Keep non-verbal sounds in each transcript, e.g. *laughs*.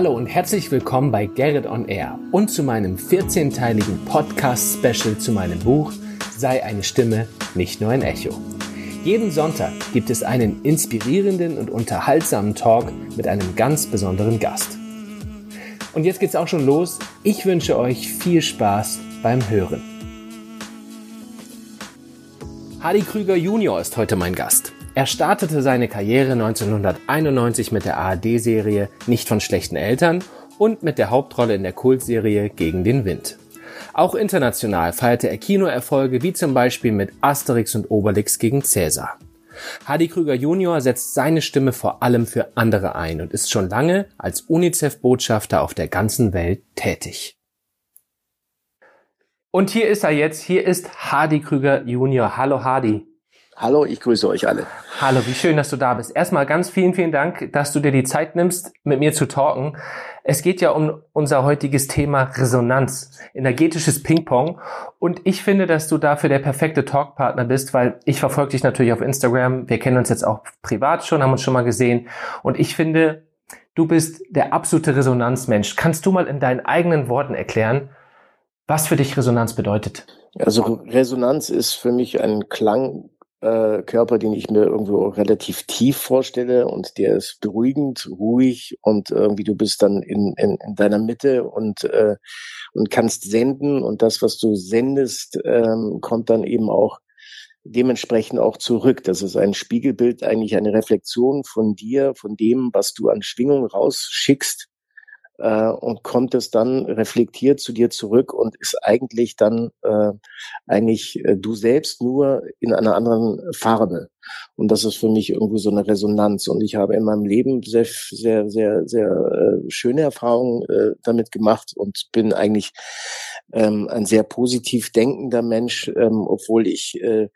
Hallo und herzlich willkommen bei Gerrit on Air und zu meinem 14-teiligen Podcast-Special zu meinem Buch Sei eine Stimme, nicht nur ein Echo. Jeden Sonntag gibt es einen inspirierenden und unterhaltsamen Talk mit einem ganz besonderen Gast. Und jetzt geht's auch schon los. Ich wünsche euch viel Spaß beim Hören. Hardy Krüger Junior ist heute mein Gast. Er startete seine Karriere 1991 mit der ARD-Serie Nicht von schlechten Eltern und mit der Hauptrolle in der Kultserie Gegen den Wind. Auch international feierte er Kinoerfolge wie zum Beispiel mit Asterix und Obelix gegen Cäsar. Hardy Krüger Junior setzt seine Stimme vor allem für andere ein und ist schon lange als UNICEF-Botschafter auf der ganzen Welt tätig. Und hier ist er jetzt, hier ist Hardy Krüger Junior. Hallo Hardy. Hallo, ich grüße euch alle. Hallo, wie schön, dass du da bist. Erstmal ganz vielen, vielen Dank, dass du dir die Zeit nimmst, mit mir zu talken. Es geht ja um unser heutiges Thema Resonanz, energetisches Ping-Pong. Und ich finde, dass du dafür der perfekte Talkpartner bist, weil ich verfolge dich natürlich auf Instagram. Wir kennen uns jetzt auch privat schon, haben uns schon mal gesehen. Und ich finde, du bist der absolute Resonanzmensch. Kannst du mal in deinen eigenen Worten erklären, was für dich Resonanz bedeutet? Also Resonanz ist für mich ein Klang äh, Körper, den ich mir irgendwo relativ tief vorstelle und der ist beruhigend, ruhig und irgendwie du bist dann in, in, in deiner Mitte und, äh, und kannst senden und das, was du sendest, ähm, kommt dann eben auch dementsprechend auch zurück. Das ist ein Spiegelbild, eigentlich eine Reflexion von dir, von dem, was du an Schwingung rausschickst äh, und kommt es dann reflektiert zu dir zurück und ist eigentlich dann äh, eigentlich äh, du selbst nur in einer anderen Farbe. Und das ist für mich irgendwie so eine Resonanz. Und ich habe in meinem Leben sehr, sehr, sehr, sehr äh, schöne Erfahrungen äh, damit gemacht und bin eigentlich ähm, ein sehr positiv denkender Mensch, ähm, obwohl ich äh,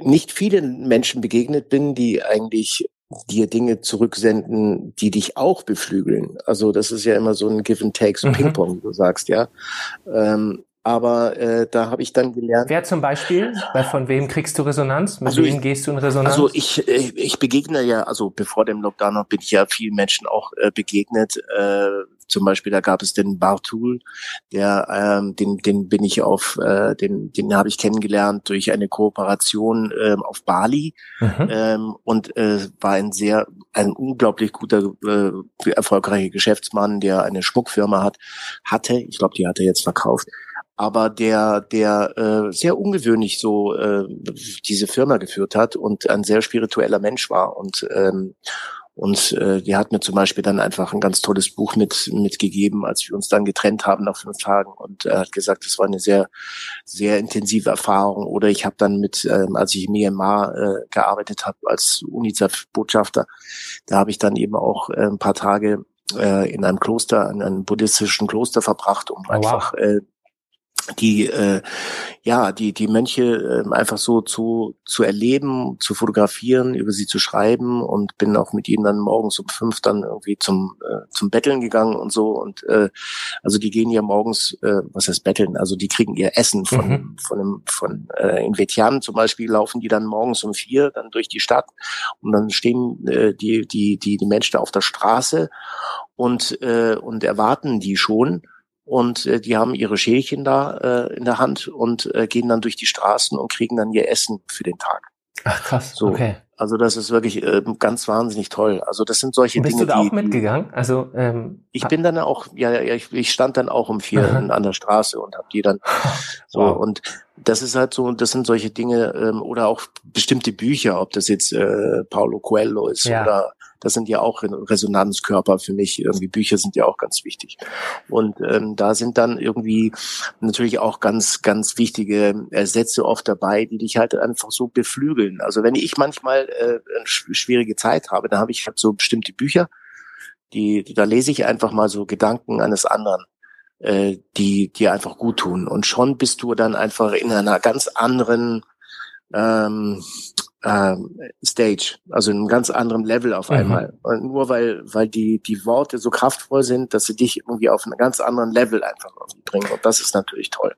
nicht vielen Menschen begegnet bin, die eigentlich dir Dinge zurücksenden, die dich auch beflügeln. Also das ist ja immer so ein Give and Take, so mhm. Ping-Pong, du sagst, ja. Ähm, aber äh, da habe ich dann gelernt. Wer zum Beispiel? Weil von wem kriegst du Resonanz? Mit also wem ich, gehst du in Resonanz? Also ich, ich, ich begegne ja, also bevor dem Lockdown noch bin ich ja vielen Menschen auch äh, begegnet. Äh, zum Beispiel, da gab es den Bartul, der, ähm, den, den bin ich auf, äh, den, den habe ich kennengelernt durch eine Kooperation ähm, auf Bali mhm. ähm, und äh, war ein sehr, ein unglaublich guter, äh, erfolgreicher Geschäftsmann, der eine Schmuckfirma hat, hatte, ich glaube, die hat er jetzt verkauft aber der, der äh, sehr ungewöhnlich so äh, diese Firma geführt hat und ein sehr spiritueller Mensch war und ähm, und äh, die hat mir zum Beispiel dann einfach ein ganz tolles Buch mit mitgegeben, als wir uns dann getrennt haben nach fünf Tagen. Und er hat gesagt, das war eine sehr, sehr intensive Erfahrung. Oder ich habe dann mit, ähm, als ich in Myanmar äh, gearbeitet habe als UNICEF-Botschafter, da habe ich dann eben auch äh, ein paar Tage äh, in einem Kloster, in einem buddhistischen Kloster verbracht, um oh, einfach wow. äh, die äh, ja die die Mönche äh, einfach so zu zu erleben, zu fotografieren, über sie zu schreiben und bin auch mit ihnen dann morgens um fünf dann irgendwie zum äh, zum Betteln gegangen und so. Und äh, also die gehen ja morgens äh, was heißt Betteln, also die kriegen ihr Essen von mhm. von einem, von äh, in Vietnam zum Beispiel laufen die dann morgens um vier dann durch die Stadt und dann stehen äh, die die die die Menschen da auf der Straße und äh, und erwarten die schon und äh, die haben ihre Schälchen da äh, in der Hand und äh, gehen dann durch die Straßen und kriegen dann ihr Essen für den Tag. Ach krass, so. okay. Also das ist wirklich äh, ganz wahnsinnig toll. Also das sind solche bist Dinge. Bist du da auch mitgegangen? Also ähm, ich bin dann auch, ja, ja ich, ich stand dann auch um vier Aha. an der Straße und habe die dann *laughs* so wow. und das ist halt so, das sind solche Dinge ähm, oder auch bestimmte Bücher, ob das jetzt äh, Paulo Coelho ist ja. oder das sind ja auch Resonanzkörper für mich. Irgendwie Bücher sind ja auch ganz wichtig. Und ähm, da sind dann irgendwie natürlich auch ganz, ganz wichtige Sätze oft dabei, die dich halt einfach so beflügeln. Also wenn ich manchmal äh, eine schwierige Zeit habe, dann habe ich halt so bestimmte Bücher, die, da lese ich einfach mal so Gedanken eines anderen äh, die dir einfach gut tun. Und schon bist du dann einfach in einer ganz anderen ähm, ähm, Stage, also in einem ganz anderen Level auf mhm. einmal. Und nur weil, weil die, die Worte so kraftvoll sind, dass sie dich irgendwie auf einen ganz anderen Level einfach bringen. Und das ist natürlich toll.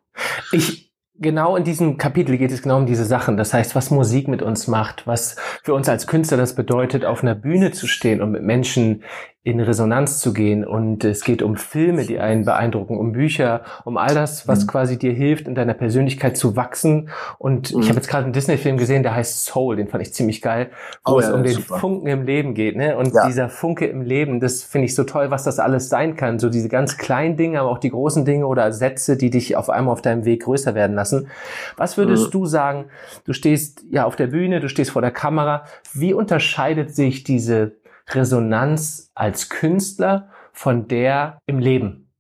Ich, genau in diesem Kapitel geht es genau um diese Sachen. Das heißt, was Musik mit uns macht, was für uns als Künstler das bedeutet, auf einer Bühne zu stehen und mit Menschen in Resonanz zu gehen. Und es geht um Filme, die einen beeindrucken, um Bücher, um all das, was mhm. quasi dir hilft, in deiner Persönlichkeit zu wachsen. Und mhm. ich habe jetzt gerade einen Disney-Film gesehen, der heißt Soul, den fand ich ziemlich geil, wo oh, es ja, um den super. Funken im Leben geht. Ne? Und ja. dieser Funke im Leben, das finde ich so toll, was das alles sein kann. So diese ganz kleinen Dinge, aber auch die großen Dinge oder Sätze, die dich auf einmal auf deinem Weg größer werden lassen. Was würdest mhm. du sagen? Du stehst ja auf der Bühne, du stehst vor der Kamera. Wie unterscheidet sich diese Resonanz als Künstler von der im Leben?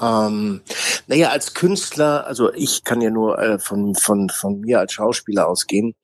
Ähm, naja, als Künstler, also ich kann ja nur äh, von, von, von mir als Schauspieler ausgehen,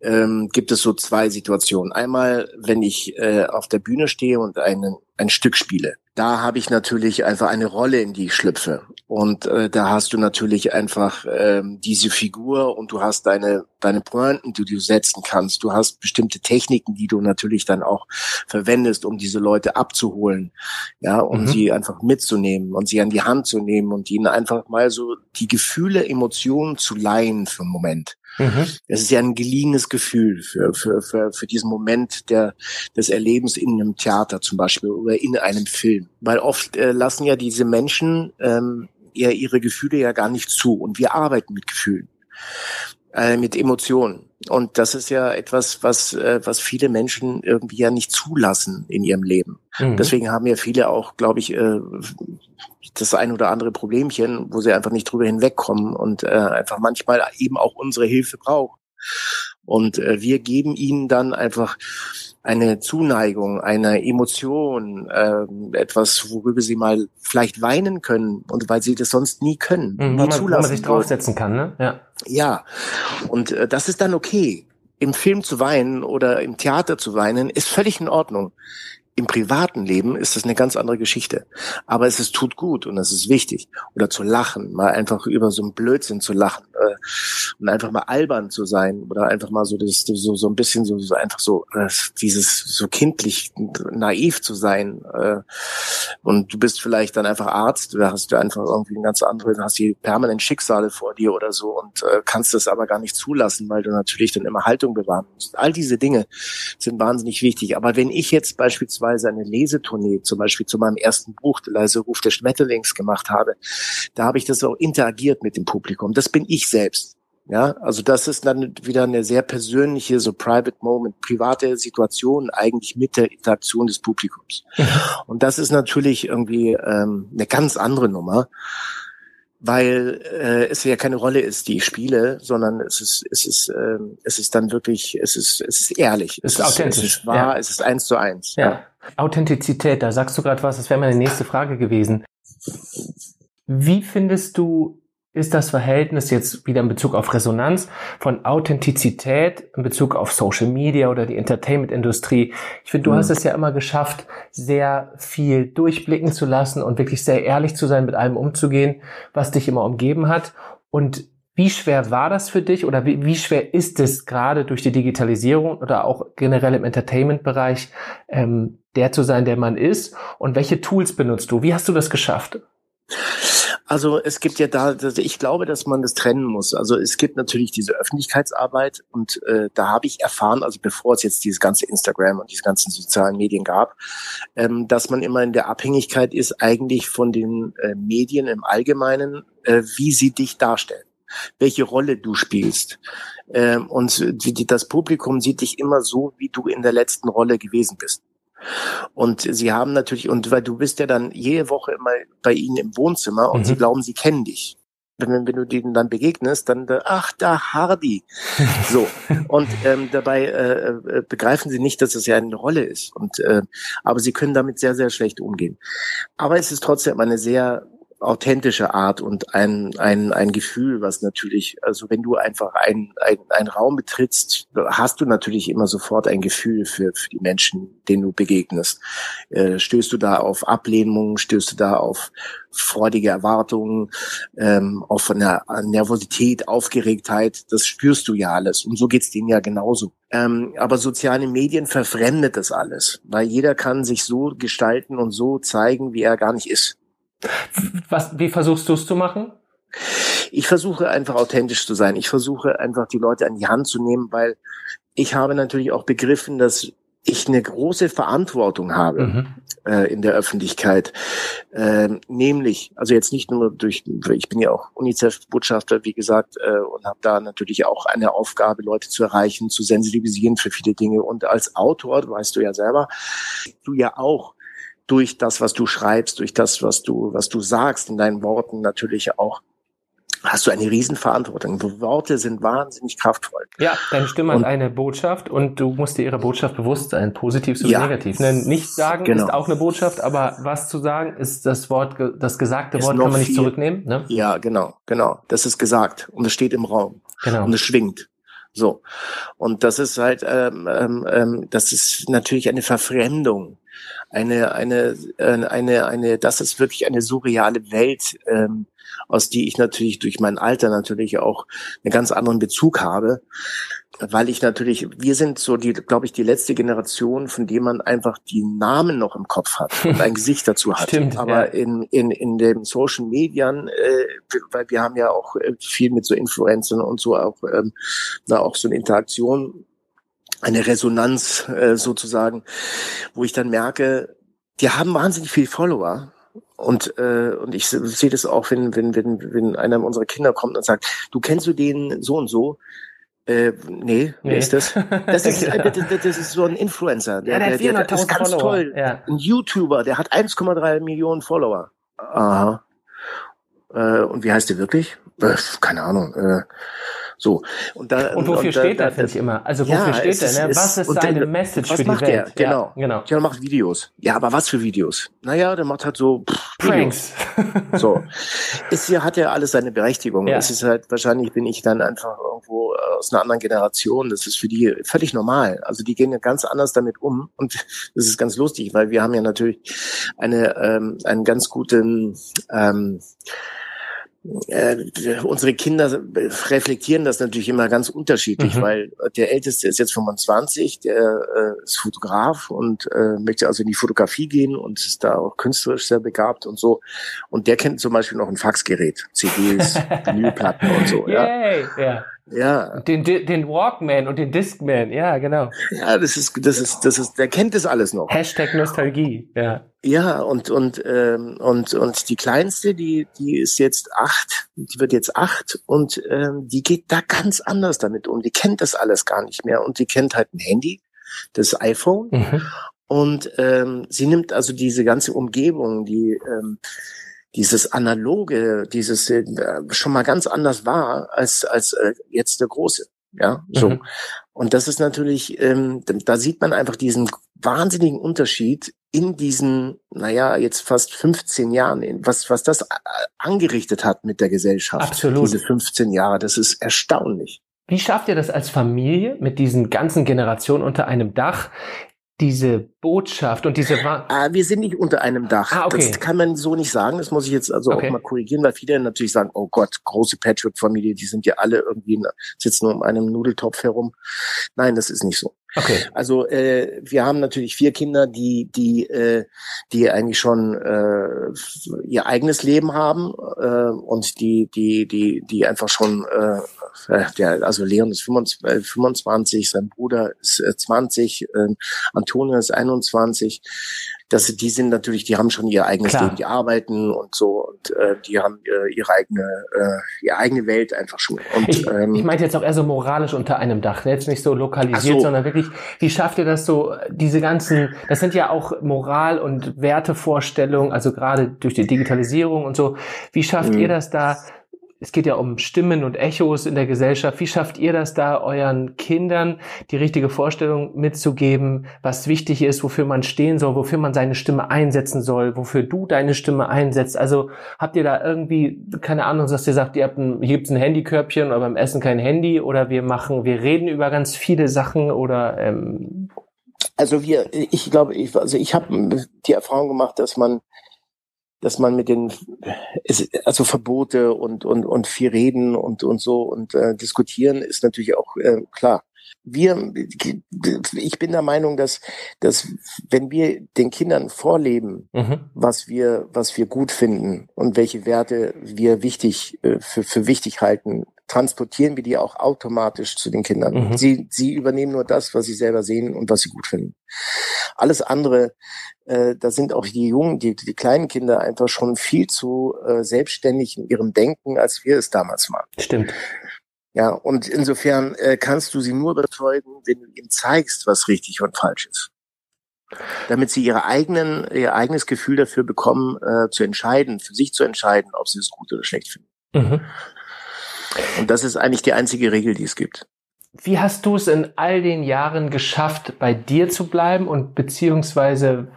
ähm, gibt es so zwei Situationen. Einmal, wenn ich äh, auf der Bühne stehe und einen, ein Stück spiele da habe ich natürlich einfach eine Rolle, in die ich schlüpfe. Und äh, da hast du natürlich einfach ähm, diese Figur und du hast deine, deine Pointen, die du setzen kannst. Du hast bestimmte Techniken, die du natürlich dann auch verwendest, um diese Leute abzuholen, ja, um mhm. sie einfach mitzunehmen und sie an die Hand zu nehmen und ihnen einfach mal so die Gefühle, Emotionen zu leihen für einen Moment. Mhm. Es ist ja ein geliehenes Gefühl für, für, für, für diesen Moment der, des Erlebens in einem Theater zum Beispiel oder in einem Film. Weil oft äh, lassen ja diese Menschen ähm, ja ihre Gefühle ja gar nicht zu und wir arbeiten mit Gefühlen, äh, mit Emotionen. Und das ist ja etwas, was, äh, was viele Menschen irgendwie ja nicht zulassen in ihrem Leben. Mhm. Deswegen haben ja viele auch, glaube ich, äh, das ein oder andere Problemchen, wo sie einfach nicht drüber hinwegkommen und äh, einfach manchmal eben auch unsere Hilfe brauchen. Und äh, wir geben ihnen dann einfach eine Zuneigung, eine Emotion, äh, etwas, worüber sie mal vielleicht weinen können und weil sie das sonst nie können, mhm, nie man, zulassen. man sich draufsetzen kann, ne? Ja. Ja. Und äh, das ist dann okay. Im Film zu weinen oder im Theater zu weinen, ist völlig in Ordnung. Im privaten Leben ist das eine ganz andere Geschichte. Aber es ist, tut gut und es ist wichtig. Oder zu lachen, mal einfach über so einen Blödsinn zu lachen äh, und einfach mal albern zu sein oder einfach mal so das, so, so ein bisschen so, so einfach so äh, dieses so kindlich naiv zu sein. Äh, und du bist vielleicht dann einfach Arzt, da hast du einfach irgendwie ein ganz anderes, hast die permanent Schicksale vor dir oder so und äh, kannst das aber gar nicht zulassen, weil du natürlich dann immer Haltung bewahren musst. All diese Dinge sind wahnsinnig wichtig. Aber wenn ich jetzt beispielsweise eine Lesetournee, zum Beispiel zu meinem ersten Buch, Der leise Ruf des Schmetterlings gemacht habe, da habe ich das auch interagiert mit dem Publikum. Das bin ich selbst. Ja, also das ist dann wieder eine sehr persönliche, so private Moment, private Situation eigentlich mit der Interaktion des Publikums. Mhm. Und das ist natürlich irgendwie ähm, eine ganz andere Nummer weil äh, es ja keine Rolle ist, die ich spiele, sondern es ist es ist äh, es ist dann wirklich es ist es ist ehrlich, es, es ist authentisch, es ist wahr, ja. es ist eins zu eins. Ja. ja. Authentizität, da sagst du gerade was, das wäre meine nächste Frage gewesen. Wie findest du ist das Verhältnis jetzt wieder in Bezug auf Resonanz von Authentizität in Bezug auf Social Media oder die Entertainment-Industrie. Ich finde, du mhm. hast es ja immer geschafft, sehr viel durchblicken zu lassen und wirklich sehr ehrlich zu sein, mit allem umzugehen, was dich immer umgeben hat. Und wie schwer war das für dich oder wie, wie schwer ist es gerade durch die Digitalisierung oder auch generell im Entertainment-Bereich, ähm, der zu sein, der man ist? Und welche Tools benutzt du? Wie hast du das geschafft? Also es gibt ja da, ich glaube, dass man das trennen muss. Also es gibt natürlich diese Öffentlichkeitsarbeit und äh, da habe ich erfahren, also bevor es jetzt dieses ganze Instagram und diese ganzen sozialen Medien gab, ähm, dass man immer in der Abhängigkeit ist eigentlich von den äh, Medien im Allgemeinen, äh, wie sie dich darstellen welche Rolle du spielst. Ähm, und die, das Publikum sieht dich immer so, wie du in der letzten Rolle gewesen bist. Und sie haben natürlich, und weil du bist ja dann jede Woche immer bei ihnen im Wohnzimmer und mhm. sie glauben, sie kennen dich. Wenn, wenn du denen dann begegnest, dann, ach, da Hardy. *laughs* So. Und ähm, dabei äh, äh, begreifen sie nicht, dass es ja eine Rolle ist. Und äh, aber sie können damit sehr, sehr schlecht umgehen. Aber es ist trotzdem eine sehr authentische Art und ein, ein, ein Gefühl, was natürlich, also wenn du einfach ein, ein, Raum betrittst, hast du natürlich immer sofort ein Gefühl für, für die Menschen, denen du begegnest. Äh, stößt du da auf Ablehnung, stößt du da auf freudige Erwartungen, ähm, auf eine Nervosität, Aufgeregtheit, das spürst du ja alles. Und so geht's denen ja genauso. Ähm, aber soziale Medien verfremdet das alles, weil jeder kann sich so gestalten und so zeigen, wie er gar nicht ist. Was, wie versuchst du es zu machen? Ich versuche einfach authentisch zu sein. Ich versuche einfach die Leute an die Hand zu nehmen, weil ich habe natürlich auch begriffen, dass ich eine große Verantwortung habe mhm. äh, in der Öffentlichkeit, äh, nämlich, also jetzt nicht nur durch, ich bin ja auch UNICEF-Botschafter, wie gesagt, äh, und habe da natürlich auch eine Aufgabe, Leute zu erreichen, zu sensibilisieren für viele Dinge. Und als Autor, weißt du ja selber, du ja auch durch das, was du schreibst, durch das, was du, was du sagst in deinen Worten natürlich auch hast du eine Riesenverantwortung. Worte sind wahnsinnig kraftvoll. Ja, deine Stimme und, hat eine Botschaft und du musst dir ihrer Botschaft bewusst sein, positiv sowie ja, negativ. Ne? Nicht sagen genau. ist auch eine Botschaft, aber was zu sagen ist das Wort, das gesagte Wort kann man nicht viel, zurücknehmen. Ne? Ja, genau, genau. Das ist gesagt und es steht im Raum genau. und es schwingt. So und das ist halt, ähm, ähm, ähm das ist natürlich eine Verfremdung eine, eine, äh, eine, eine, das ist wirklich eine surreale Welt, ähm, aus die ich natürlich durch mein Alter natürlich auch einen ganz anderen Bezug habe, weil ich natürlich, wir sind so die, glaube ich, die letzte Generation, von dem man einfach die Namen noch im Kopf hat *laughs* und ein Gesicht dazu hat. Stimmt, Aber ja. in, in, in den Social Medien, äh, weil wir haben ja auch äh, viel mit so Influencern und so auch, ähm, na, auch so eine Interaktion eine Resonanz äh, sozusagen, wo ich dann merke, die haben wahnsinnig viel Follower. Und, äh, und ich sehe das auch, wenn, wenn, wenn, wenn einer unserer Kinder kommt und sagt, du kennst du den so und so? Äh, nee, wer nee. ist das? Das ist, *laughs* äh, das, das ist so ein Influencer. Der, ja, der, der, der ist ganz Follower. toll. Ja. Ein YouTuber, der hat 1,3 Millionen Follower. Aha. Äh, und wie heißt der wirklich? Äh, keine Ahnung. Äh, so. Und, da, und wofür und steht da, er, finde ich immer? Also wofür ja, steht er? Ne? Was ist seine der, Message was für macht die Welt? Der? Genau. Ja, genau. Der macht Videos. Ja, aber was für Videos? Naja, der macht halt so pff, Pranks. *laughs* so. Ist hier, hat ja alles seine Berechtigung. Ja. Es ist halt, wahrscheinlich bin ich dann einfach irgendwo äh, aus einer anderen Generation. Das ist für die völlig normal. Also die gehen ja ganz anders damit um. Und *laughs* das ist ganz lustig, weil wir haben ja natürlich eine, ähm, einen ganz guten, ähm, äh, unsere Kinder reflektieren das natürlich immer ganz unterschiedlich, mhm. weil der Älteste ist jetzt 25, der äh, ist Fotograf und äh, möchte also in die Fotografie gehen und ist da auch künstlerisch sehr begabt und so. Und der kennt zum Beispiel noch ein Faxgerät, CDs, *laughs* Vinylplatten und so. Yay, ja. ja. Ja. Den, den Walkman und den Discman, ja, genau. Ja, das ist, das ist, das ist, der kennt das alles noch. Hashtag Nostalgie, ja. Ja, und, und, ähm, und, und die kleinste, die, die ist jetzt acht, die wird jetzt acht und ähm, die geht da ganz anders damit um. Die kennt das alles gar nicht mehr und die kennt halt ein Handy, das iPhone. Mhm. Und ähm, sie nimmt also diese ganze Umgebung, die ähm, dieses analoge, dieses äh, schon mal ganz anders war als als äh, jetzt der große. Ja, so. Mhm. Und das ist natürlich, ähm, da sieht man einfach diesen wahnsinnigen Unterschied in diesen, naja, jetzt fast 15 Jahren, was, was das angerichtet hat mit der Gesellschaft. Absolut. Diese 15 Jahre, das ist erstaunlich. Wie schafft ihr das als Familie mit diesen ganzen Generationen unter einem Dach? diese Botschaft und diese ah, wir sind nicht unter einem Dach. Ah, okay. Das kann man so nicht sagen. Das muss ich jetzt also okay. auch mal korrigieren, weil viele natürlich sagen, oh Gott, große Patchwork-Familie, die sind ja alle irgendwie sitzen um einen Nudeltopf herum. Nein, das ist nicht so. Okay. Also äh, wir haben natürlich vier Kinder, die die äh, die eigentlich schon äh, ihr eigenes Leben haben äh, und die die die die einfach schon äh, äh der also Leon ist 25, 25 sein Bruder ist äh, 20, äh, Antonio ist 21 dass die sind natürlich, die haben schon ihr eigenes Klar. Leben, die arbeiten und so und äh, die haben äh, ihre eigene äh, ihre eigene Welt einfach schon. Und, ich, ähm, ich meinte jetzt auch eher so moralisch unter einem Dach, ne? jetzt nicht so lokalisiert, so. sondern wirklich, wie schafft ihr das so, diese ganzen, das sind ja auch Moral- und Wertevorstellungen, also gerade durch die Digitalisierung und so, wie schafft mhm. ihr das da es geht ja um Stimmen und Echos in der Gesellschaft. Wie schafft ihr das da, euren Kindern die richtige Vorstellung mitzugeben, was wichtig ist, wofür man stehen soll, wofür man seine Stimme einsetzen soll, wofür du deine Stimme einsetzt? Also habt ihr da irgendwie, keine Ahnung, dass ihr sagt, ihr habt ein, hier gibt's ein Handykörbchen oder beim Essen kein Handy oder wir machen, wir reden über ganz viele Sachen oder ähm also wir, ich glaube, ich, also ich habe die Erfahrung gemacht, dass man dass man mit den also Verbote und und und viel reden und und so und äh, diskutieren ist natürlich auch äh, klar. Wir, ich bin der Meinung, dass dass wenn wir den Kindern vorleben, mhm. was wir was wir gut finden und welche Werte wir wichtig äh, für für wichtig halten, transportieren wir die auch automatisch zu den Kindern. Mhm. Sie, sie übernehmen nur das, was sie selber sehen und was sie gut finden. Alles andere, äh, da sind auch die jungen, die, die kleinen Kinder einfach schon viel zu äh, selbstständig in ihrem Denken, als wir es damals waren. Stimmt. Ja, und insofern äh, kannst du sie nur überzeugen, wenn du ihnen zeigst, was richtig und falsch ist. Damit sie ihre eigenen, ihr eigenes Gefühl dafür bekommen, äh, zu entscheiden, für sich zu entscheiden, ob sie es gut oder schlecht finden. Mhm. Und das ist eigentlich die einzige Regel, die es gibt. Wie hast du es in all den Jahren geschafft, bei dir zu bleiben und beziehungsweise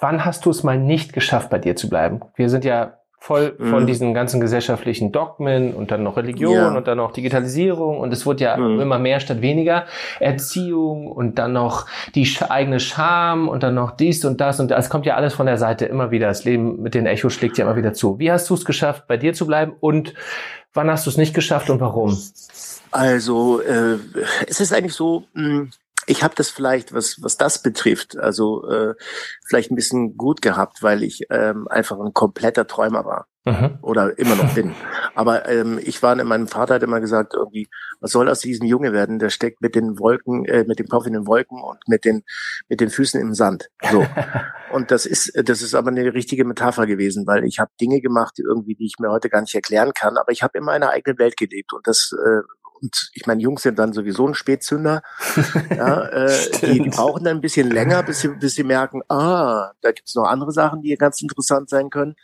wann hast du es mal nicht geschafft, bei dir zu bleiben? Wir sind ja voll von mhm. diesen ganzen gesellschaftlichen Dogmen und dann noch Religion ja. und dann noch Digitalisierung und es wurde ja mhm. immer mehr statt weniger Erziehung und dann noch die eigene Scham und dann noch dies und das und es kommt ja alles von der Seite immer wieder. Das Leben mit den Echos schlägt ja immer wieder zu. Wie hast du es geschafft, bei dir zu bleiben und wann hast du es nicht geschafft und warum? Also äh, es ist eigentlich so, mh, hm, ich habe das vielleicht, was, was das betrifft, also äh, vielleicht ein bisschen gut gehabt, weil ich ähm, einfach ein kompletter Träumer war. Mhm. Oder immer noch *laughs* bin. Aber ähm, ich war, mein Vater hat immer gesagt, irgendwie, was soll aus diesem Junge werden? Der steckt mit den Wolken, äh, mit dem Kopf in den Wolken und mit den, mit den Füßen im Sand. So. *laughs* und das ist, das ist aber eine richtige Metapher gewesen, weil ich habe Dinge gemacht, die irgendwie, die ich mir heute gar nicht erklären kann, aber ich habe in meiner eigenen Welt gelebt und das äh, und ich meine, Jungs sind dann sowieso ein Spätzünder. *laughs* ja, äh, die, die brauchen dann ein bisschen länger, bis sie, bis sie merken, ah, da gibt's noch andere Sachen, die ganz interessant sein können.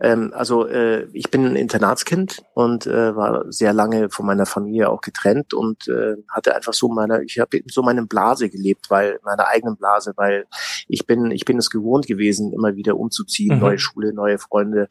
Ähm, also äh, ich bin ein Internatskind und äh, war sehr lange von meiner Familie auch getrennt und äh, hatte einfach so meine, ich habe so meine Blase gelebt, weil meiner eigenen Blase, weil ich bin, ich bin es gewohnt gewesen, immer wieder umzuziehen, mhm. neue Schule, neue Freunde,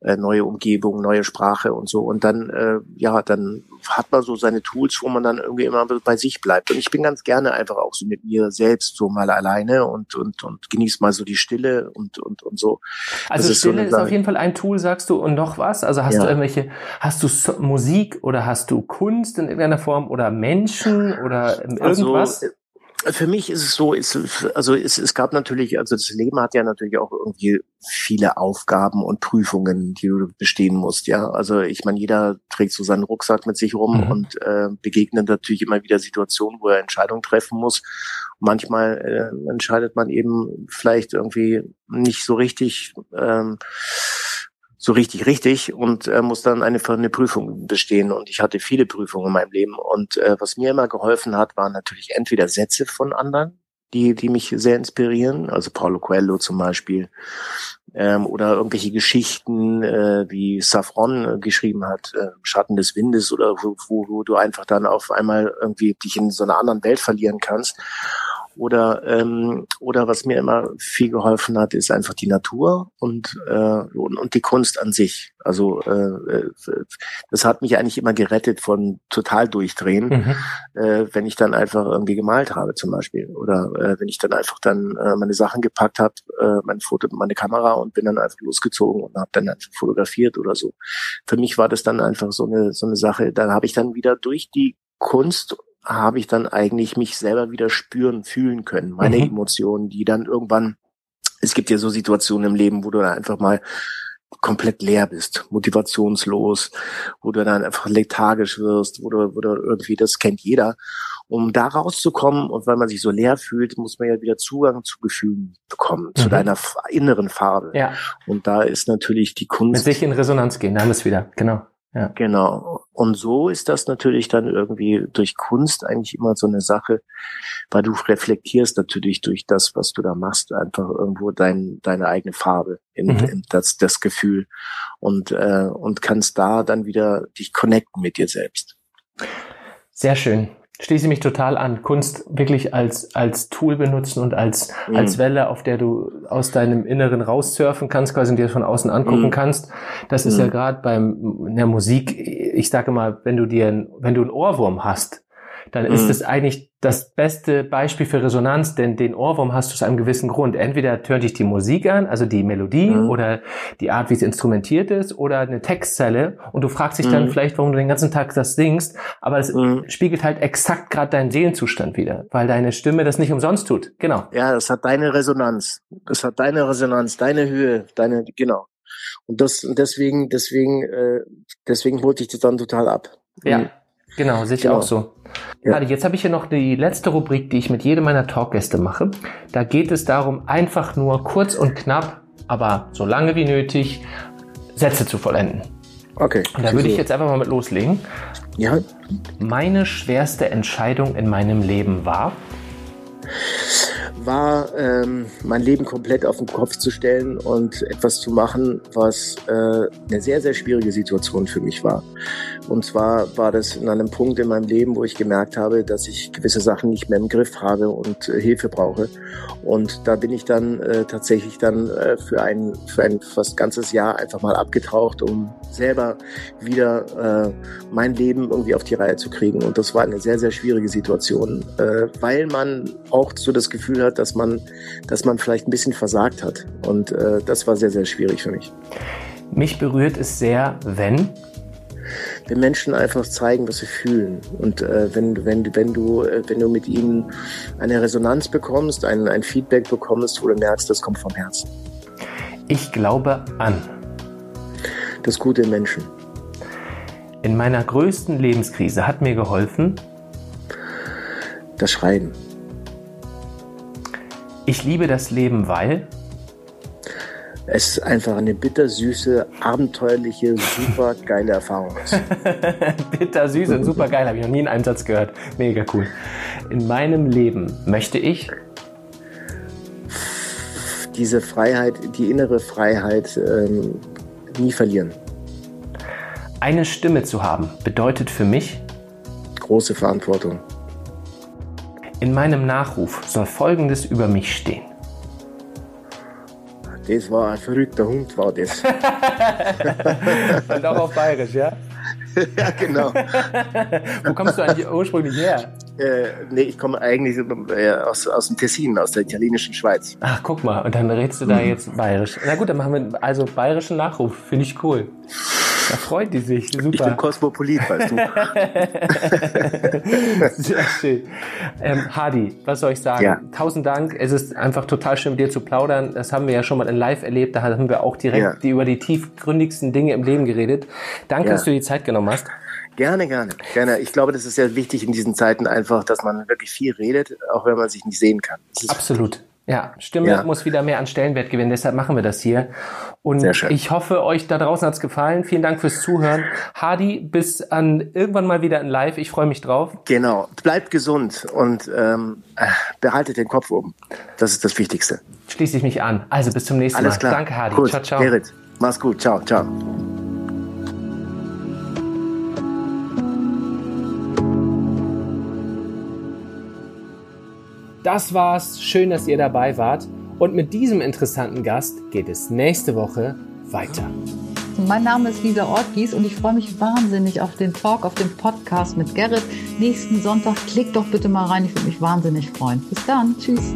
äh, neue Umgebung, neue Sprache und so. Und dann, äh, ja, dann hat man so seine Tools, wo man dann irgendwie immer bei sich bleibt. Und ich bin ganz gerne einfach auch so mit mir selbst so mal alleine und und und genieße mal so die Stille und und und so. Also das Stille ist, so ist auf jeden Fall ein Tool, sagst du, und noch was? Also hast ja. du irgendwelche, hast du so Musik oder hast du Kunst in irgendeiner Form oder Menschen oder also, irgendwas? Also, für mich ist es so, ist, also es, es gab natürlich, also das Leben hat ja natürlich auch irgendwie viele Aufgaben und Prüfungen, die du bestehen musst, ja. Also ich meine, jeder trägt so seinen Rucksack mit sich rum mhm. und äh, begegnet natürlich immer wieder Situationen, wo er Entscheidungen treffen muss. Manchmal äh, entscheidet man eben vielleicht irgendwie nicht so richtig. Ähm, so richtig richtig und äh, muss dann eine, eine Prüfung bestehen. Und ich hatte viele Prüfungen in meinem Leben. Und äh, was mir immer geholfen hat, waren natürlich entweder Sätze von anderen, die, die mich sehr inspirieren, also Paulo Coelho zum Beispiel, ähm, oder irgendwelche Geschichten, äh, wie Safron äh, geschrieben hat, äh, Schatten des Windes, oder wo, wo, wo du einfach dann auf einmal irgendwie dich in so einer anderen Welt verlieren kannst. Oder, ähm, oder was mir immer viel geholfen hat, ist einfach die Natur und, äh, und, und die Kunst an sich. Also äh, äh, das hat mich eigentlich immer gerettet von total durchdrehen, mhm. äh, wenn ich dann einfach irgendwie gemalt habe zum Beispiel. Oder äh, wenn ich dann einfach dann äh, meine Sachen gepackt habe, äh, mein Foto, meine Kamera und bin dann einfach losgezogen und habe dann einfach fotografiert oder so. Für mich war das dann einfach so eine so eine Sache. Da habe ich dann wieder durch die Kunst habe ich dann eigentlich mich selber wieder spüren, fühlen können, meine mhm. Emotionen, die dann irgendwann, es gibt ja so Situationen im Leben, wo du dann einfach mal komplett leer bist, motivationslos, wo du dann einfach lethargisch wirst, wo du, wo du irgendwie, das kennt jeder. Um da rauszukommen und weil man sich so leer fühlt, muss man ja wieder Zugang zu Gefühlen bekommen, mhm. zu deiner inneren Farbe. Ja. Und da ist natürlich die Kunst. Mit sich in Resonanz gehen, da haben wir es wieder, genau. Ja. Genau. Und so ist das natürlich dann irgendwie durch Kunst eigentlich immer so eine Sache, weil du reflektierst natürlich durch das, was du da machst, einfach irgendwo dein, deine eigene Farbe, in, mhm. in das, das Gefühl und, äh, und kannst da dann wieder dich connecten mit dir selbst. Sehr schön schließe mich total an. Kunst wirklich als, als Tool benutzen und als, mhm. als Welle, auf der du aus deinem Inneren raussurfen kannst, quasi und dir von außen angucken mhm. kannst. Das ist mhm. ja gerade beim, in der Musik, ich sage mal, wenn du dir, wenn du einen Ohrwurm hast, dann mhm. ist es eigentlich das beste Beispiel für Resonanz, denn den Ohrwurm hast du aus einem gewissen Grund. Entweder tönt dich die Musik an, also die Melodie mhm. oder die Art, wie es instrumentiert ist, oder eine Textzelle und du fragst dich mhm. dann vielleicht, warum du den ganzen Tag das singst, aber es mhm. spiegelt halt exakt gerade deinen Seelenzustand wieder, weil deine Stimme das nicht umsonst tut. Genau. Ja, das hat deine Resonanz. Das hat deine Resonanz, deine Höhe, deine, genau. Und das deswegen, deswegen, äh, deswegen holte ich das dann total ab. Ja, mhm. Genau, sehe ich genau. auch so. Ja. Adi, jetzt habe ich hier noch die letzte Rubrik, die ich mit jedem meiner Talkgäste mache. Da geht es darum, einfach nur kurz und knapp, aber so lange wie nötig, Sätze zu vollenden. Okay. Und da würde ich jetzt einfach mal mit loslegen. Ja. Meine schwerste Entscheidung in meinem Leben war? War, ähm, mein Leben komplett auf den Kopf zu stellen und etwas zu machen, was äh, eine sehr, sehr schwierige Situation für mich war. Und zwar war das in einem Punkt in meinem Leben, wo ich gemerkt habe, dass ich gewisse Sachen nicht mehr im Griff habe und äh, Hilfe brauche. Und da bin ich dann äh, tatsächlich dann äh, für ein, für ein fast ganzes Jahr einfach mal abgetaucht, um selber wieder äh, mein Leben irgendwie auf die Reihe zu kriegen. Und das war eine sehr, sehr schwierige Situation, äh, weil man auch so das Gefühl hat, dass man, dass man vielleicht ein bisschen versagt hat. Und äh, das war sehr, sehr schwierig für mich. Mich berührt es sehr, wenn den Menschen einfach zeigen, was sie fühlen. Und äh, wenn, wenn, wenn, du, äh, wenn du mit ihnen eine Resonanz bekommst, ein, ein Feedback bekommst, wo du merkst, das kommt vom Herzen. Ich glaube an. Das Gute im Menschen. In meiner größten Lebenskrise hat mir geholfen. Das Schreiben. Ich liebe das Leben, weil es einfach eine bittersüße, abenteuerliche, super *laughs* geile Erfahrung ist. *laughs* bittersüß und super geil, habe ich noch nie in einem Satz gehört. Mega cool. In meinem Leben möchte ich diese Freiheit, die innere Freiheit ähm, nie verlieren. Eine Stimme zu haben bedeutet für mich große Verantwortung. In meinem Nachruf soll Folgendes über mich stehen. Das war ein verrückter Hund, war das. *laughs* Und auch auf Bayerisch, ja? ja, genau. *laughs* Wo kommst du eigentlich ursprünglich her? Äh, nee, ich komme eigentlich äh, aus, aus dem Tessin, aus der italienischen Schweiz. Ach, guck mal, und dann redest du da mhm. jetzt bayerisch. Na gut, dann machen wir also bayerischen Nachruf. Finde ich cool. Da freut die sich. Super. Ich bin Kosmopolit, weißt du. *laughs* Sehr schön. Ähm, Hadi, was soll ich sagen? Ja. Tausend Dank. Es ist einfach total schön, mit dir zu plaudern. Das haben wir ja schon mal in Live erlebt. Da haben wir auch direkt ja. die, über die tiefgründigsten Dinge im Leben geredet. Danke, ja. dass du die Zeit genommen hast. Gerne, gerne, gerne. Ich glaube, das ist sehr wichtig in diesen Zeiten einfach, dass man wirklich viel redet, auch wenn man sich nicht sehen kann. Absolut. Ja, Stimme ja. muss wieder mehr an Stellenwert gewinnen. Deshalb machen wir das hier. Und ich hoffe, euch da draußen hat's gefallen. Vielen Dank fürs Zuhören. Hadi, bis an irgendwann mal wieder in Live. Ich freue mich drauf. Genau. Bleibt gesund und ähm, äh, behaltet den Kopf oben. Das ist das Wichtigste. Schließe ich mich an. Also bis zum nächsten Alles Mal. Klar. Danke, Hadi. Gut. Ciao, ciao. Gerrit, mach's gut. Ciao, ciao. Das war's. Schön, dass ihr dabei wart. Und mit diesem interessanten Gast geht es nächste Woche weiter. Mein Name ist Lisa Ortgies und ich freue mich wahnsinnig auf den Talk, auf den Podcast mit Gerrit. Nächsten Sonntag klickt doch bitte mal rein. Ich würde mich wahnsinnig freuen. Bis dann. Tschüss.